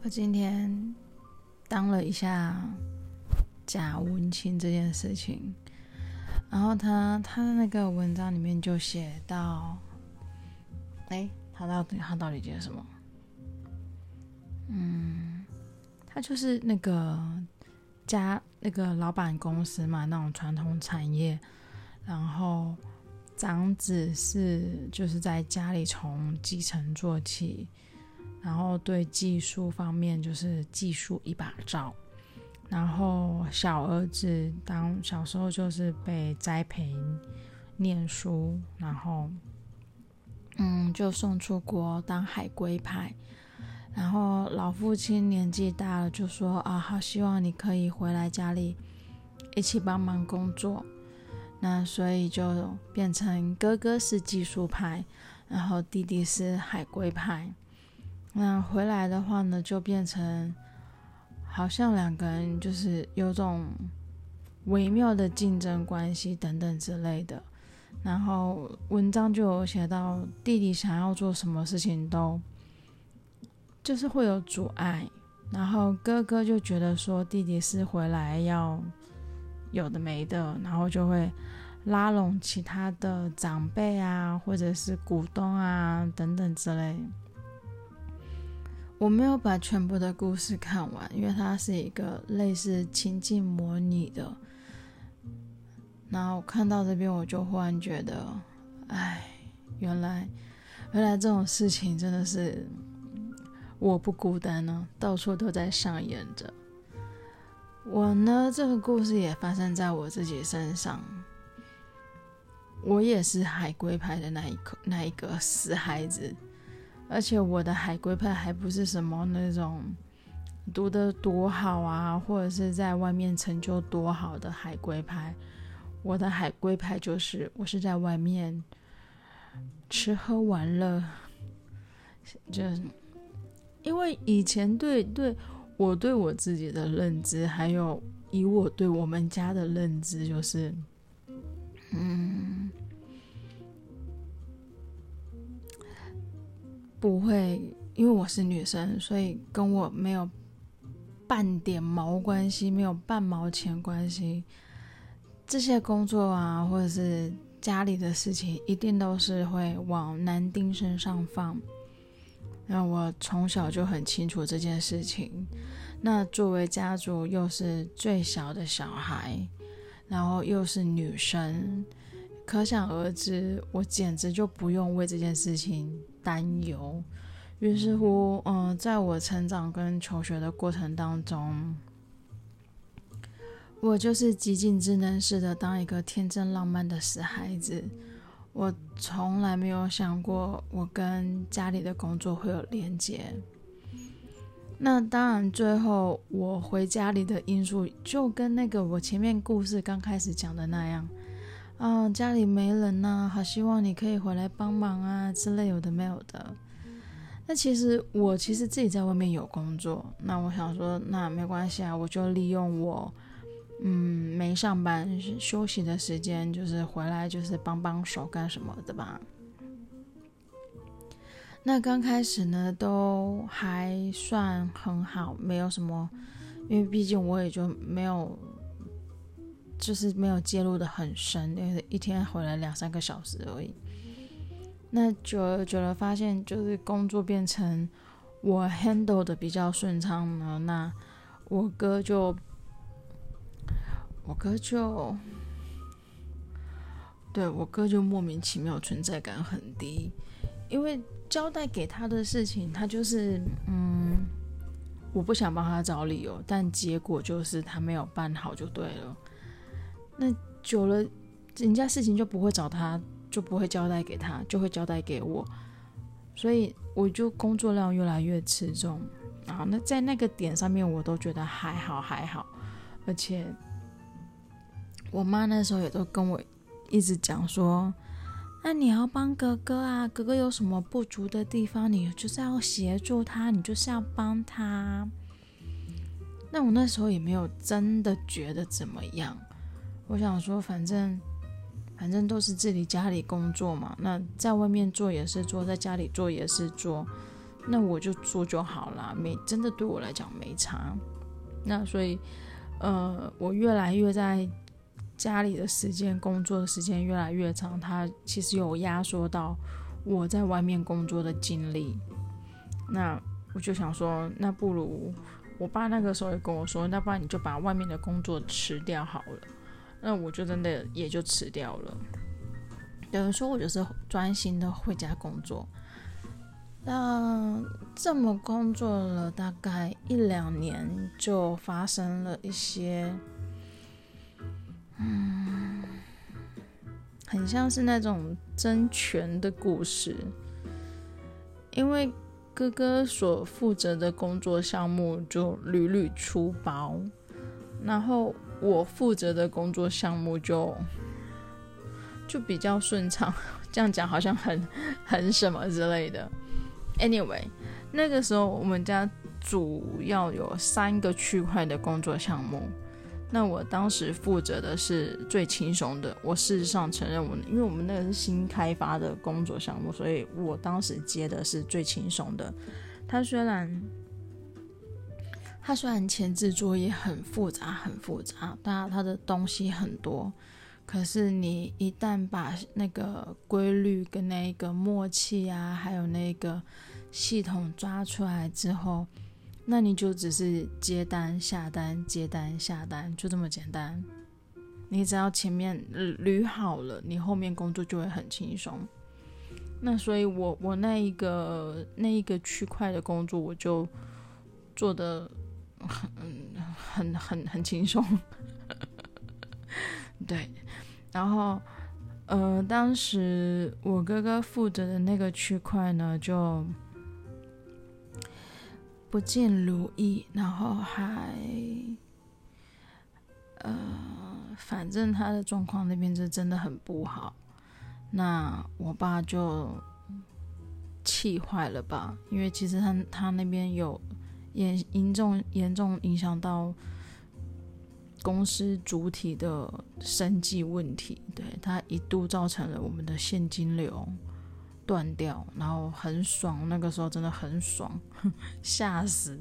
我今天当了一下假文青这件事情，然后他他的那个文章里面就写到，哎，他到底他到底写什么？嗯，他就是那个家那个老板公司嘛，那种传统产业，然后长子是就是在家里从基层做起。然后对技术方面就是技术一把照，然后小儿子当小时候就是被栽培念书，然后嗯就送出国当海归派，然后老父亲年纪大了就说啊，好希望你可以回来家里一起帮忙工作，那所以就变成哥哥是技术派，然后弟弟是海归派。那回来的话呢，就变成好像两个人就是有种微妙的竞争关系等等之类的。然后文章就有写到，弟弟想要做什么事情都就是会有阻碍，然后哥哥就觉得说弟弟是回来要有的没的，然后就会拉拢其他的长辈啊，或者是股东啊等等之类。我没有把全部的故事看完，因为它是一个类似情境模拟的。然后看到这边，我就忽然觉得，哎，原来，原来这种事情真的是我不孤单呢，到处都在上演着。我呢，这个故事也发生在我自己身上。我也是海龟派的那一个那一个死孩子。而且我的海归派还不是什么那种读得多好啊，或者是在外面成就多好的海归派。我的海归派就是我是在外面吃喝玩乐，就因为以前对对我对我自己的认知，还有以我对我们家的认知，就是嗯。不会，因为我是女生，所以跟我没有半点毛关系，没有半毛钱关系。这些工作啊，或者是家里的事情，一定都是会往男丁身上放。那我从小就很清楚这件事情。那作为家族又是最小的小孩，然后又是女生，可想而知，我简直就不用为这件事情。担忧，于是乎，嗯、呃，在我成长跟求学的过程当中，我就是极尽之能事的当一个天真浪漫的死孩子。我从来没有想过我跟家里的工作会有连接。那当然，最后我回家里的因素就跟那个我前面故事刚开始讲的那样。啊，家里没人呐、好希望你可以回来帮忙啊之类有的没有的。那其实我其实自己在外面有工作，那我想说，那没关系啊，我就利用我嗯没上班休息的时间，就是回来就是帮帮手干什么的吧。那刚开始呢都还算很好，没有什么，因为毕竟我也就没有。就是没有介入的很深，因为一天回来两三个小时而已。那久了久了，发现就是工作变成我 handle 的比较顺畅了。那我哥就，我哥就，对，我哥就莫名其妙存在感很低，因为交代给他的事情，他就是嗯，我不想帮他找理由，但结果就是他没有办好就对了。那久了，人家事情就不会找他，就不会交代给他，就会交代给我，所以我就工作量越来越吃重。啊那在那个点上面，我都觉得还好还好，而且我妈那时候也都跟我一直讲说，那你要帮哥哥啊，哥哥有什么不足的地方，你就是要协助他，你就是要帮他。那我那时候也没有真的觉得怎么样。我想说，反正反正都是自己家里工作嘛，那在外面做也是做，在家里做也是做，那我就做就好了，没真的对我来讲没差。那所以，呃，我越来越在家里的时间、工作的时间越来越长，它其实有压缩到我在外面工作的精力。那我就想说，那不如我爸那个时候也跟我说，那不然你就把外面的工作辞掉好了。那我就真的也就辞掉了。等于说我就是专心的回家工作。那这么工作了大概一两年，就发生了一些，嗯，很像是那种争权的故事。因为哥哥所负责的工作项目就屡屡出包，然后我负责的工作项目就就比较顺畅。这样讲好像很很什么之类的。Anyway，那个时候我们家主要有三个区块的工作项目，那我当时负责的是最轻松的。我事实上承认我，因为我们那个是新开发的工作项目，所以我当时接的是最轻松的。它虽然它虽然前置作业很复杂很复杂，但它的东西很多。可是你一旦把那个规律跟那个默契啊，还有那个系统抓出来之后，那你就只是接单下单接单下单，就这么简单。你只要前面捋好了，你后面工作就会很轻松。那所以我我那一个那一个区块的工作，我就做的很很很很轻松，对。然后，呃，当时我哥哥负责的那个区块呢，就不尽如意，然后还，呃，反正他的状况那边是真的很不好。那我爸就气坏了吧？因为其实他他那边有严严重严重影响到。公司主体的生计问题，对，它一度造成了我们的现金流断掉，然后很爽，那个时候真的很爽，吓死。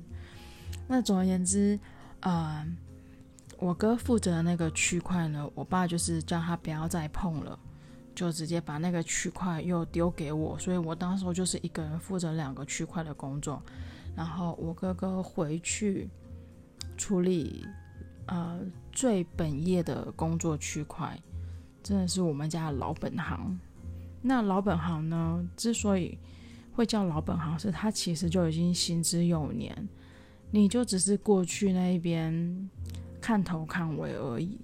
那总而言之，呃，我哥负责的那个区块呢，我爸就是叫他不要再碰了，就直接把那个区块又丢给我，所以我当时候就是一个人负责两个区块的工作，然后我哥哥回去处理。呃，最本业的工作区块，真的是我们家的老本行。那老本行呢，之所以会叫老本行，是它其实就已经行之有年，你就只是过去那一边看头看尾而已。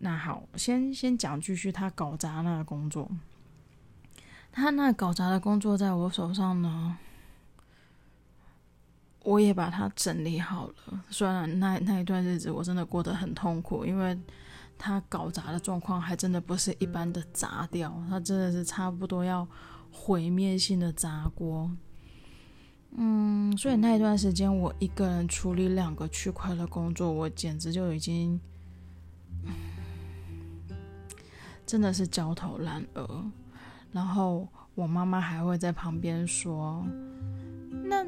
那好，先先讲继续他搞砸那个工作，他那搞砸的工作在我手上呢。我也把它整理好了，虽然那那一段日子我真的过得很痛苦，因为它搞砸的状况还真的不是一般的砸掉，它真的是差不多要毁灭性的砸锅。嗯，所以那一段时间我一个人处理两个区块的工作，我简直就已经，真的是焦头烂额。然后我妈妈还会在旁边说：“那。”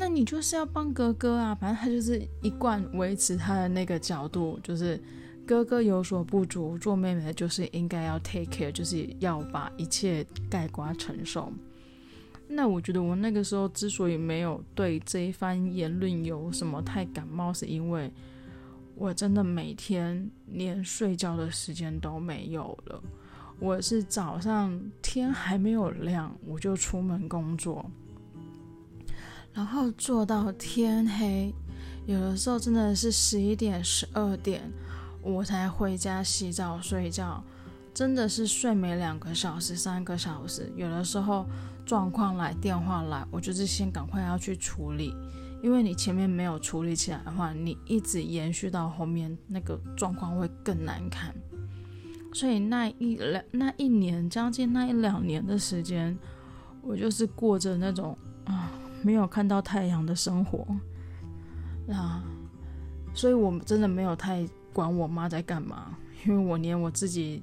那你就是要帮哥哥啊，反正他就是一贯维持他的那个角度，就是哥哥有所不足，做妹妹的就是应该要 take care，就是要把一切概括承受。那我觉得我那个时候之所以没有对这一番言论有什么太感冒，是因为我真的每天连睡觉的时间都没有了。我是早上天还没有亮，我就出门工作。然后做到天黑，有的时候真的是十一点、十二点，我才回家洗澡睡觉，真的是睡没两个小时、三个小时。有的时候状况来、电话来，我就是先赶快要去处理，因为你前面没有处理起来的话，你一直延续到后面，那个状况会更难看。所以那一两、那一年，将近那一两年的时间，我就是过着那种啊。没有看到太阳的生活，那所以我真的没有太管我妈在干嘛，因为我连我自己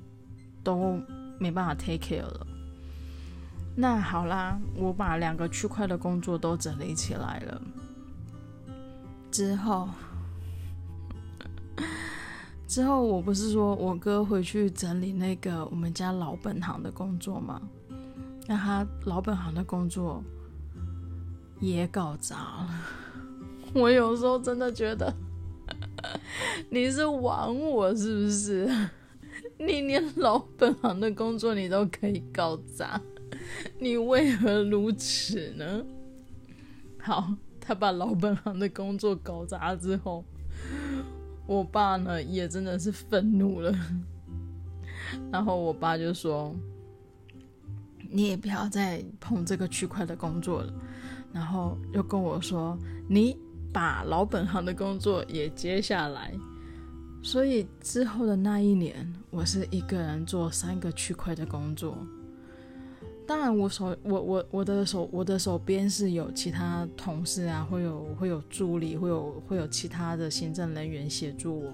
都没办法 take care 了。那好啦，我把两个区块的工作都整理起来了之后，之后我不是说我哥回去整理那个我们家老本行的工作吗？那他老本行的工作也搞砸了。我有时候真的觉得 你是玩我是不是？你连老本行的工作你都可以搞砸。你为何如此呢？好，他把老本行的工作搞砸之后，我爸呢也真的是愤怒了。然后我爸就说：“你也不要再碰这个区块的工作了。”然后又跟我说：“你把老本行的工作也接下来。”所以之后的那一年，我是一个人做三个区块的工作。当然，我手我我我的手我的手边是有其他同事啊，会有会有助理，会有会有其他的行政人员协助我。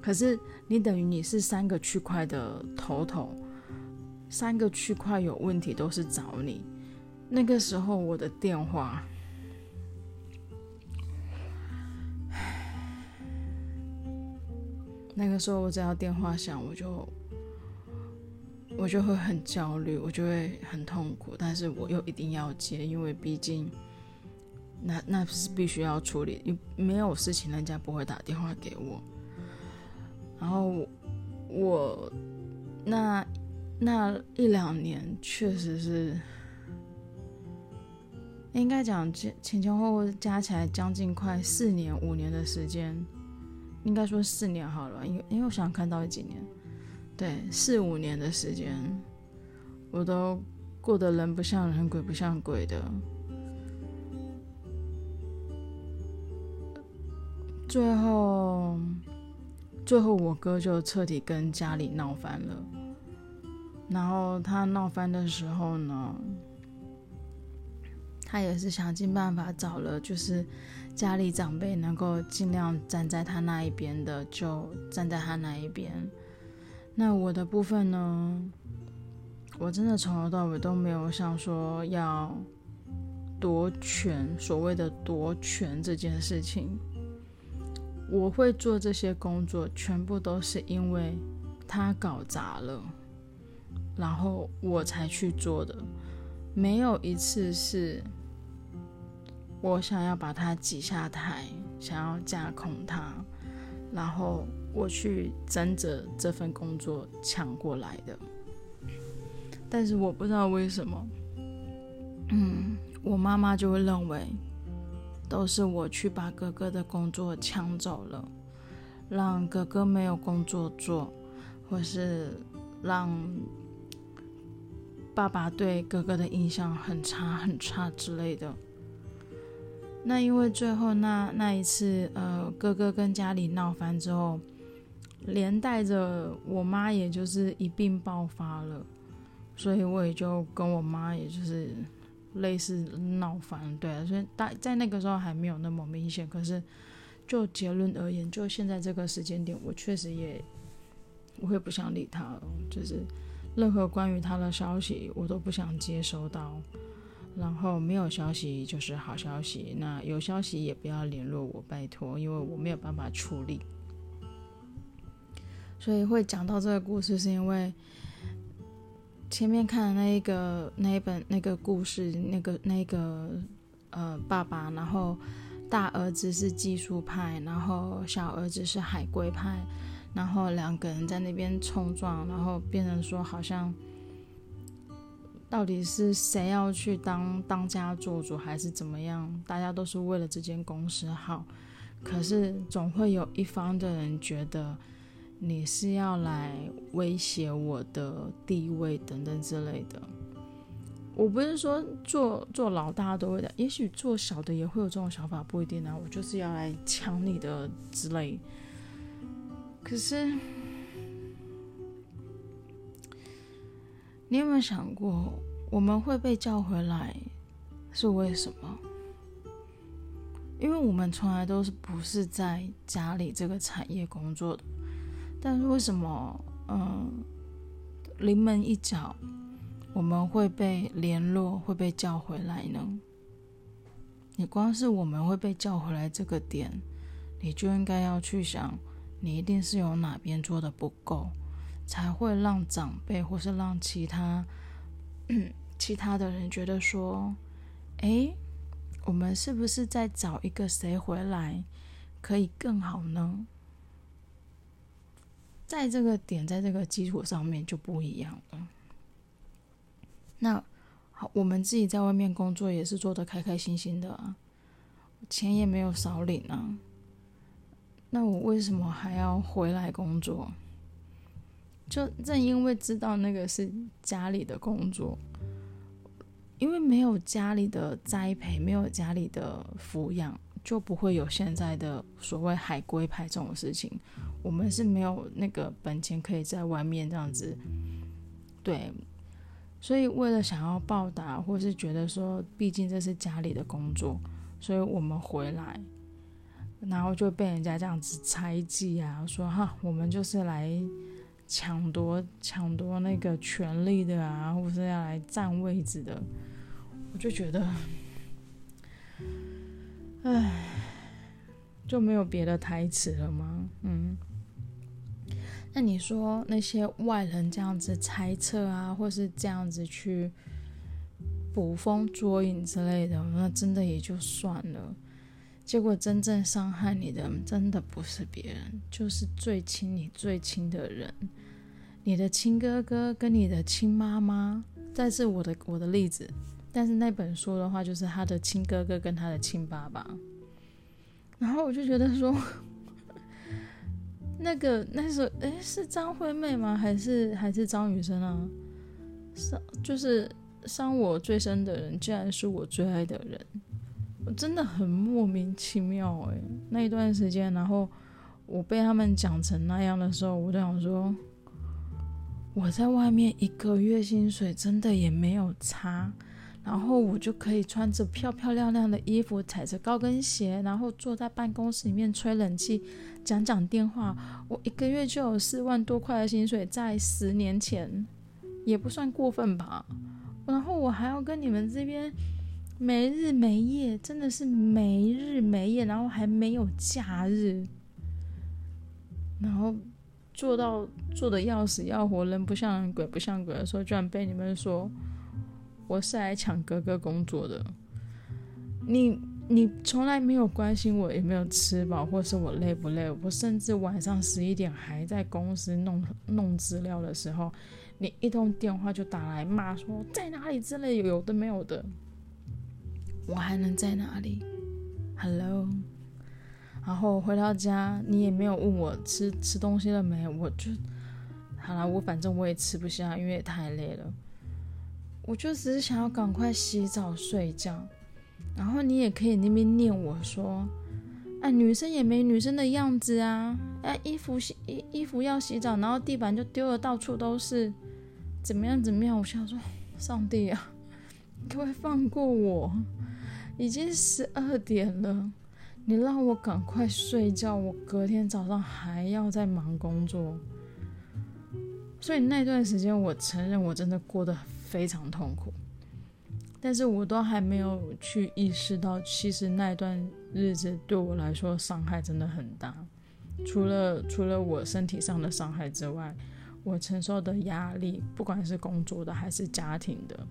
可是你等于你是三个区块的头头，三个区块有问题都是找你。那个时候我的电话，那个时候我只要电话响，我就。我就会很焦虑，我就会很痛苦，但是我又一定要接，因为毕竟那那是必须要处理，没有事情人家不会打电话给我。然后我那那一两年确实是应该讲前前前后后加起来将近快四年五年的时间，应该说四年好了，因为因为我想看到几年。对，四五年的时间，我都过得人不像人，鬼不像鬼的。最后，最后我哥就彻底跟家里闹翻了。然后他闹翻的时候呢，他也是想尽办法找了，就是家里长辈能够尽量站在他那一边的，就站在他那一边。那我的部分呢？我真的从头到尾都没有想说要夺权，所谓的夺权这件事情。我会做这些工作，全部都是因为他搞砸了，然后我才去做的。没有一次是我想要把他挤下台，想要架空他，然后。我去争着这份工作抢过来的，但是我不知道为什么，嗯，我妈妈就会认为都是我去把哥哥的工作抢走了，让哥哥没有工作做，或是让爸爸对哥哥的印象很差很差之类的。那因为最后那那一次，呃，哥哥跟家里闹翻之后。连带着我妈，也就是一并爆发了，所以我也就跟我妈，也就是类似闹翻，对啊，所以大在那个时候还没有那么明显，可是就结论而言，就现在这个时间点，我确实也我也不想理他了，就是任何关于他的消息我都不想接收到，然后没有消息就是好消息，那有消息也不要联络我，拜托，因为我没有办法处理。所以会讲到这个故事，是因为前面看的那一个那一本那个故事，那个那个呃爸爸，然后大儿子是技术派，然后小儿子是海归派，然后两个人在那边冲撞，然后变成说好像到底是谁要去当当家做主还是怎么样？大家都是为了这间公司好，可是总会有一方的人觉得。你是要来威胁我的地位等等之类的。我不是说做做老大都会的，也许做小的也会有这种想法，不一定啊。我就是要来抢你的之类。可是，你有没有想过，我们会被叫回来是为什么？因为我们从来都是不是在家里这个产业工作的。但是为什么，嗯，临门一脚，我们会被联络，会被叫回来呢？你光是我们会被叫回来这个点，你就应该要去想，你一定是有哪边做的不够，才会让长辈或是让其他 其他的人觉得说，诶，我们是不是再找一个谁回来可以更好呢？在这个点，在这个基础上面就不一样了。那好，我们自己在外面工作也是做得开开心心的啊，钱也没有少领啊。那我为什么还要回来工作？就正因为知道那个是家里的工作，因为没有家里的栽培，没有家里的抚养。就不会有现在的所谓海归派这种事情。我们是没有那个本钱可以在外面这样子，对。所以为了想要报答，或是觉得说，毕竟这是家里的工作，所以我们回来，然后就被人家这样子猜忌啊，说哈，我们就是来抢夺抢夺那个权力的啊，或是要来占位置的，我就觉得。唉，就没有别的台词了吗？嗯，那你说那些外人这样子猜测啊，或是这样子去捕风捉影之类的，那真的也就算了。结果真正伤害你的，真的不是别人，就是最亲你最亲的人，你的亲哥哥跟你的亲妈妈。这是我的我的例子。但是那本书的话，就是他的亲哥哥跟他的亲爸爸，然后我就觉得说，那个那时候，诶，是张惠妹吗？还是还是张雨生啊？伤就是伤我最深的人，竟然是我最爱的人，我真的很莫名其妙诶，那一段时间，然后我被他们讲成那样的时候，我就想说，我在外面一个月薪水真的也没有差。然后我就可以穿着漂漂亮亮的衣服，踩着高跟鞋，然后坐在办公室里面吹冷气，讲讲电话。我一个月就有四万多块的薪水，在十年前也不算过分吧。然后我还要跟你们这边没日没夜，真的是没日没夜，然后还没有假日，然后做到做的要死要活，人不像人，鬼不像鬼的时候，居然被你们说。我是来抢哥哥工作的，你你从来没有关心我有没有吃饱，或是我累不累。我甚至晚上十一点还在公司弄弄资料的时候，你一通电话就打来骂说在哪里之类有的没有的，我还能在哪里？Hello，然后回到家你也没有问我吃吃东西了没，我就好了，我反正我也吃不下，因为太累了。我就只是想要赶快洗澡睡觉，然后你也可以那边念我说，哎，女生也没女生的样子啊，哎，衣服洗衣衣服要洗澡，然后地板就丢的到处都是，怎么样怎么样？我想说，上帝啊，你可不可以放过我？已经十二点了，你让我赶快睡觉，我隔天早上还要再忙工作，所以那段时间我承认我真的过得。非常痛苦，但是我都还没有去意识到，其实那段日子对我来说伤害真的很大。除了除了我身体上的伤害之外，我承受的压力，不管是工作的还是家庭的，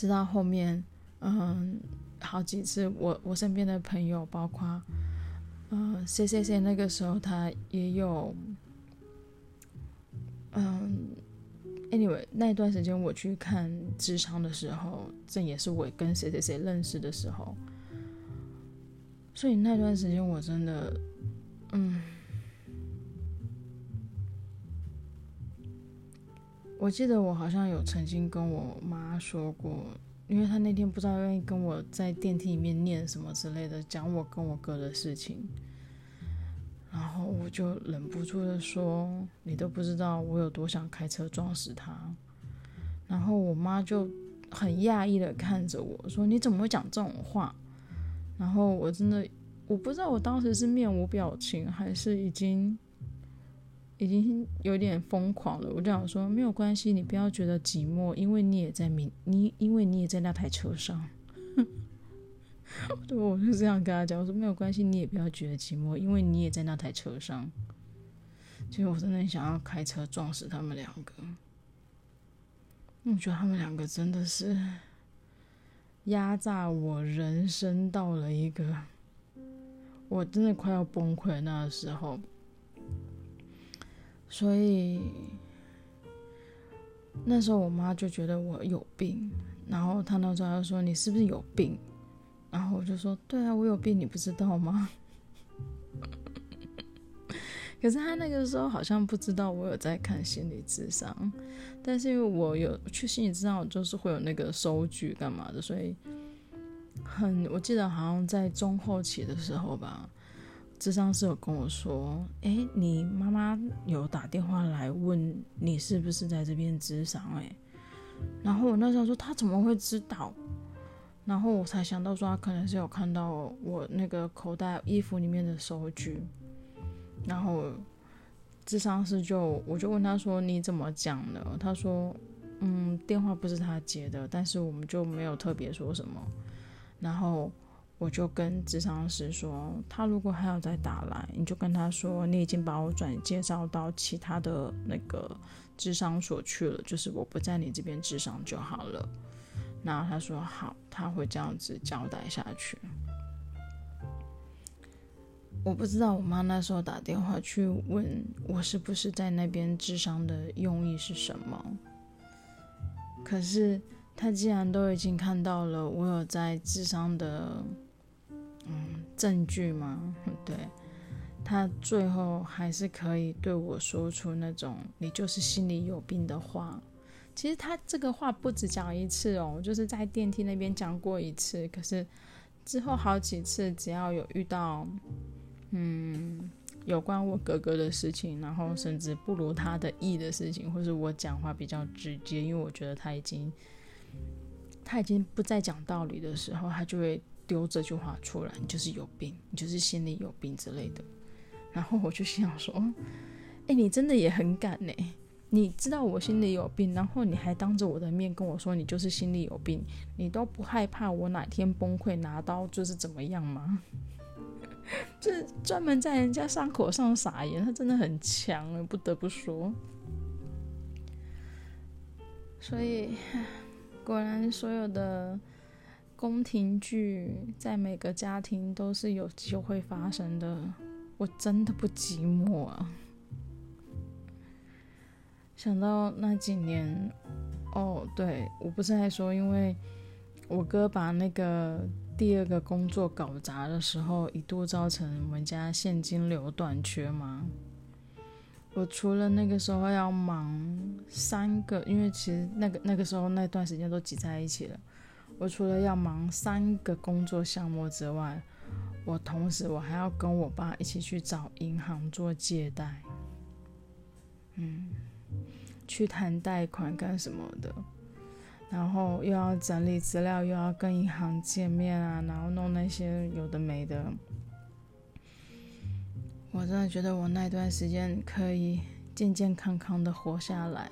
直到后面，嗯，好几次我我身边的朋友，包括，嗯，C C C，那个时候他也有，嗯。Anyway，那段时间我去看智商的时候，这也是我跟谁谁谁认识的时候，所以那段时间我真的，嗯，我记得我好像有曾经跟我妈说过，因为她那天不知道愿意跟我在电梯里面念什么之类的，讲我跟我哥的事情。然后我就忍不住的说：“你都不知道我有多想开车撞死他。”然后我妈就很讶异的看着我说：“你怎么会讲这种话？”然后我真的我不知道我当时是面无表情还是已经已经有点疯狂了。我就想说，没有关系，你不要觉得寂寞，因为你也在明你因为你也在那台车上。对，我就这样跟他讲，我说没有关系，你也不要觉得寂寞，因为你也在那台车上。其实我真的很想要开车撞死他们两个。我觉得他们两个真的是压榨我人生到了一个我真的快要崩溃那时候，所以那时候我妈就觉得我有病，然后她那时候就说：“你是不是有病？”然后我就说：“对啊，我有病，你不知道吗？” 可是他那个时候好像不知道我有在看心理智商，但是因为我有去心理智商，就是会有那个收据干嘛的，所以很我记得好像在中后期的时候吧，智商师有跟我说：“哎，你妈妈有打电话来问你是不是在这边智商？”哎，然后我那时候说他怎么会知道？然后我才想到说他可能是有看到我那个口袋衣服里面的收据。然后，智商师就我就问他说：“你怎么讲的？”他说：“嗯，电话不是他接的，但是我们就没有特别说什么。”然后我就跟智商师说：“他如果还要再打来，你就跟他说你已经把我转介绍到其他的那个智商所去了，就是我不在你这边智商就好了。”然后他说：“好，他会这样子交代下去。”我不知道我妈那时候打电话去问我是不是在那边智商的用意是什么。可是她既然都已经看到了我有在智商的证据嘛，对，他最后还是可以对我说出那种你就是心里有病的话。其实他这个话不止讲一次哦，就是在电梯那边讲过一次，可是之后好几次只要有遇到。嗯，有关我哥哥的事情，然后甚至不如他的意的事情，或是我讲话比较直接，因为我觉得他已经他已经不再讲道理的时候，他就会丢这句话出来：“你就是有病，你就是心里有病之类的。”然后我就心想说：“哎，你真的也很敢呢！你知道我心里有病，然后你还当着我的面跟我说你就是心里有病，你都不害怕我哪天崩溃拿刀就是怎么样吗？”就是专门在人家伤口上撒盐，他真的很强，不得不说。所以，果然所有的宫廷剧在每个家庭都是有机会发生的。我真的不寂寞啊！想到那几年，哦，对，我不是还说，因为我哥把那个。第二个工作搞砸的时候，一度造成我们家现金流短缺吗？我除了那个时候要忙三个，因为其实那个那个时候那段时间都挤在一起了。我除了要忙三个工作项目之外，我同时我还要跟我爸一起去找银行做借贷，嗯，去谈贷款干什么的。然后又要整理资料，又要跟银行见面啊，然后弄那些有的没的。我真的觉得我那段时间可以健健康康的活下来，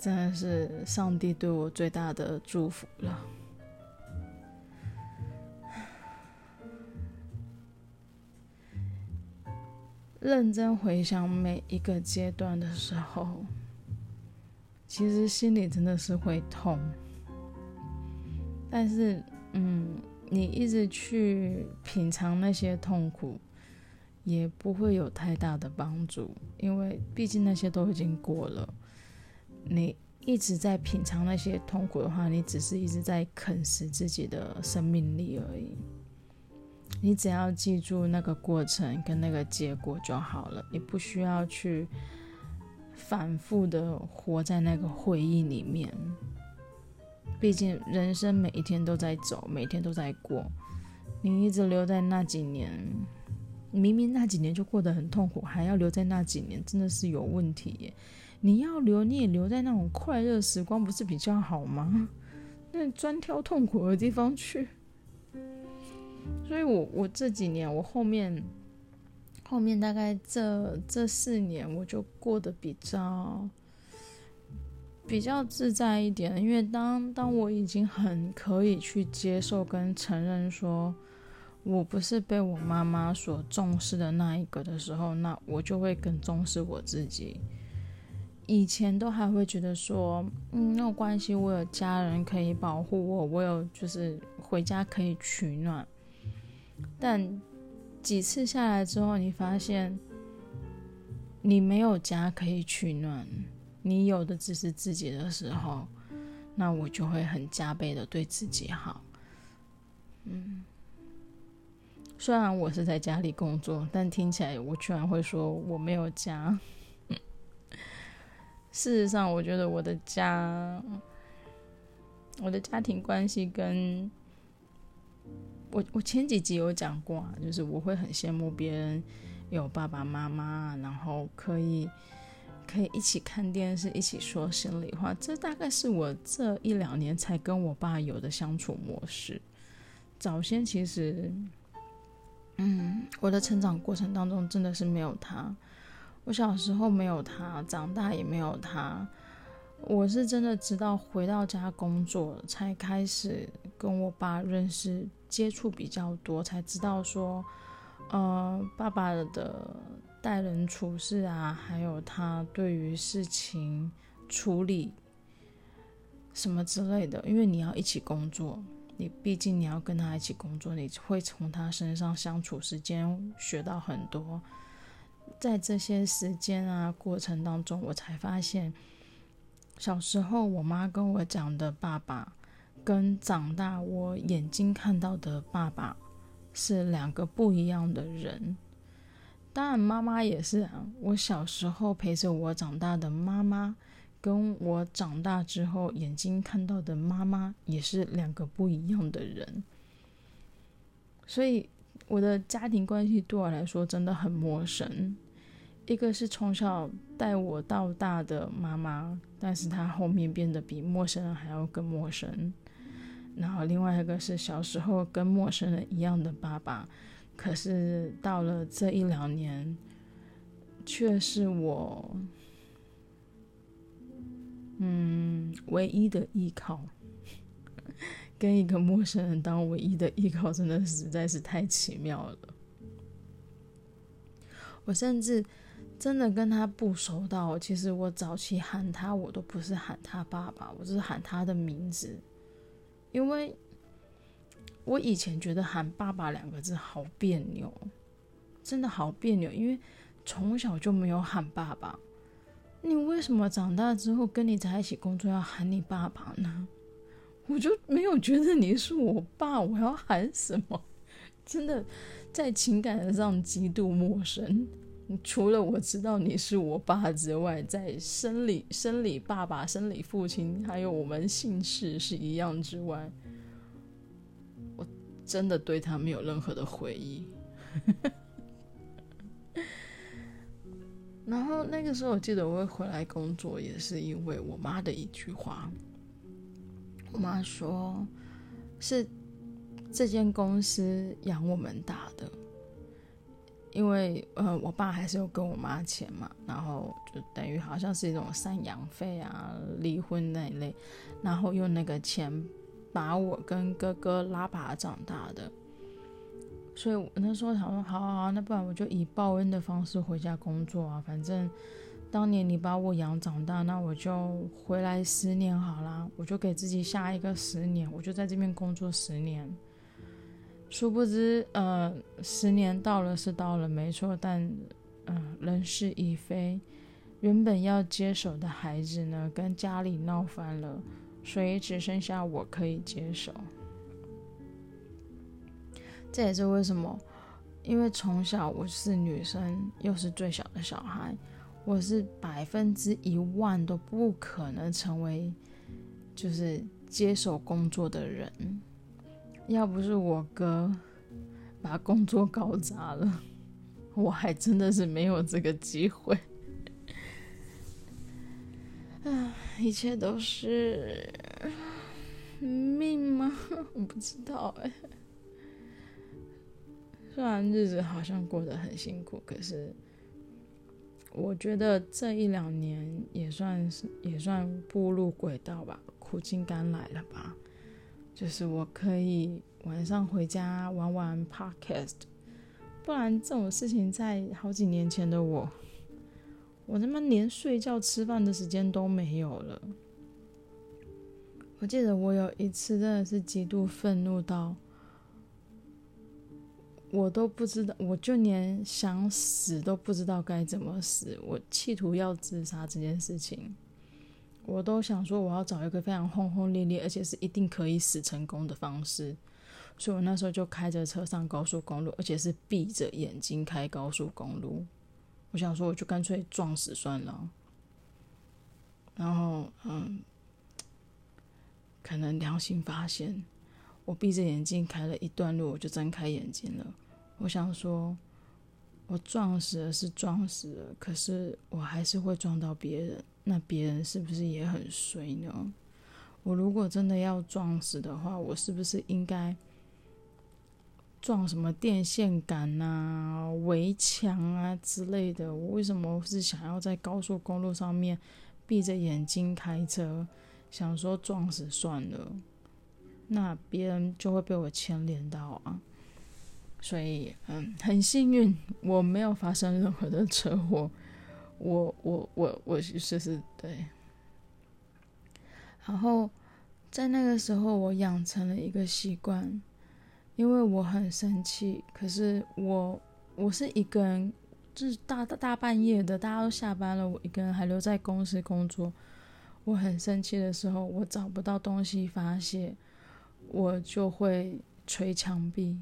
真的是上帝对我最大的祝福了。认真回想每一个阶段的时候。其实心里真的是会痛，但是，嗯，你一直去品尝那些痛苦，也不会有太大的帮助，因为毕竟那些都已经过了。你一直在品尝那些痛苦的话，你只是一直在啃食自己的生命力而已。你只要记住那个过程跟那个结果就好了，你不需要去。反复的活在那个回忆里面，毕竟人生每一天都在走，每天都在过。你一直留在那几年，明明那几年就过得很痛苦，还要留在那几年，真的是有问题耶。你要留，你也留在那种快乐时光，不是比较好吗？那专挑痛苦的地方去。所以我我这几年，我后面。后面大概这这四年，我就过得比较比较自在一点，因为当当我已经很可以去接受跟承认说，我不是被我妈妈所重视的那一个的时候，那我就会更重视我自己。以前都还会觉得说，嗯，没有关系，我有家人可以保护我，我有就是回家可以取暖。但几次下来之后，你发现你没有家可以取暖，你有的只是自己的时候，那我就会很加倍的对自己好。嗯，虽然我是在家里工作，但听起来我居然会说我没有家。事实上，我觉得我的家，我的家庭关系跟我，我前几集有讲过啊，就是我会很羡慕别人有爸爸妈妈，然后可以可以一起看电视，一起说心里话。这大概是我这一两年才跟我爸有的相处模式。早先其实，嗯，我的成长过程当中真的是没有他。我小时候没有他，长大也没有他。我是真的直到回到家工作，才开始跟我爸认识、接触比较多，才知道说，呃，爸爸的待人处事啊，还有他对于事情处理什么之类的。因为你要一起工作，你毕竟你要跟他一起工作，你会从他身上相处时间学到很多。在这些时间啊过程当中，我才发现，小时候我妈跟我讲的爸爸，跟长大我眼睛看到的爸爸是两个不一样的人。当然，妈妈也是。我小时候陪着我长大的妈妈，跟我长大之后眼睛看到的妈妈，也是两个不一样的人。所以，我的家庭关系对我来说真的很陌生。一个是从小带我到大的妈妈，但是她后面变得比陌生人还要更陌生。然后另外一个是小时候跟陌生人一样的爸爸，可是到了这一两年，却是我，嗯，唯一的依靠。跟一个陌生人当唯一的依靠，真的实在是太奇妙了。我甚至真的跟他不熟到，其实我早期喊他，我都不是喊他爸爸，我是喊他的名字，因为我以前觉得喊爸爸两个字好别扭，真的好别扭，因为从小就没有喊爸爸。你为什么长大之后跟你在一起工作要喊你爸爸呢？我就没有觉得你是我爸，我要喊什么？真的在情感上极度陌生。除了我知道你是我爸之外，在生理、生理爸爸、生理父亲，还有我们姓氏是一样之外，我真的对他没有任何的回忆。然后那个时候，我记得我会回来工作，也是因为我妈的一句话。我妈说：“是这间公司养我们大的，因为呃，我爸还是有跟我妈钱嘛，然后就等于好像是一种赡养费啊、离婚那一类，然后用那个钱把我跟哥哥拉拔长大的。所以我那时候想说，好好好，那不然我就以报恩的方式回家工作啊，反正。”当年你把我养长大，那我就回来十年好啦，我就给自己下一个十年，我就在这边工作十年。殊不知，呃，十年到了是到了，没错，但，嗯、呃，人事已非，原本要接手的孩子呢，跟家里闹翻了，所以只剩下我可以接手。这也是为什么，因为从小我是女生，又是最小的小孩。我是百分之一万都不可能成为，就是接手工作的人。要不是我哥把工作搞砸了，我还真的是没有这个机会。啊，一切都是命吗？我不知道哎。虽然日子好像过得很辛苦，可是我觉得这一两年也算是也算步入轨道吧，苦尽甘来了吧。就是我可以晚上回家玩玩 Podcast，不然这种事情在好几年前的我，我他妈连睡觉吃饭的时间都没有了。我记得我有一次真的是极度愤怒到。我都不知道，我就连想死都不知道该怎么死。我企图要自杀这件事情，我都想说我要找一个非常轰轰烈烈，而且是一定可以死成功的方式。所以我那时候就开着车上高速公路，而且是闭着眼睛开高速公路。我想说，我就干脆撞死算了。然后，嗯，可能良心发现。我闭着眼睛开了一段路，我就睁开眼睛了。我想说，我撞死了是撞死了，可是我还是会撞到别人。那别人是不是也很衰呢？我如果真的要撞死的话，我是不是应该撞什么电线杆啊、围墙啊之类的？我为什么是想要在高速公路上面闭着眼睛开车？想说撞死算了。那别人就会被我牵连到啊，所以嗯，很幸运我没有发生任何的车祸，我我我我就是对。然后在那个时候，我养成了一个习惯，因为我很生气，可是我我是一个人，就是大大大半夜的，大家都下班了，我一个人还留在公司工作。我很生气的时候，我找不到东西发泄。我就会捶墙壁，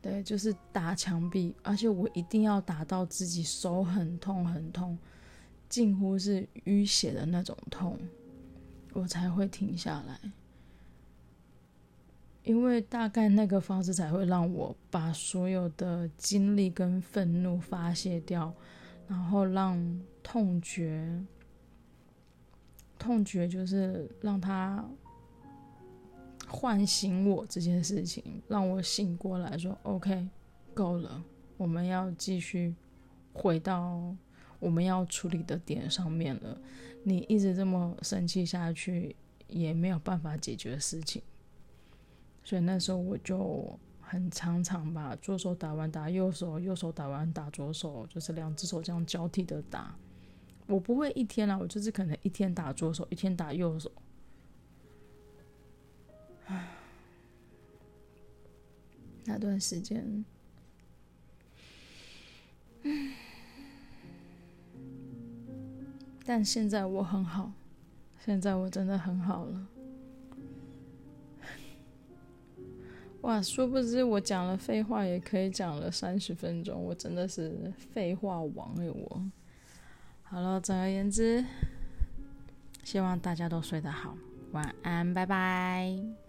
对，就是打墙壁，而且我一定要打到自己手很痛很痛，近乎是淤血的那种痛，我才会停下来。因为大概那个方式才会让我把所有的精力跟愤怒发泄掉，然后让痛觉，痛觉就是让它。唤醒我这件事情，让我醒过来说：“OK，够了，我们要继续回到我们要处理的点上面了。你一直这么生气下去，也没有办法解决事情。所以那时候我就很常常把左手打完打右手，右手打完打左手，就是两只手这样交替的打。我不会一天啦，我就是可能一天打左手，一天打右手。”那段时间，但现在我很好，现在我真的很好了。哇，殊不知我讲了废话也可以讲了三十分钟，我真的是废话王哎！我，好了，总而言之，希望大家都睡得好，晚安，拜拜。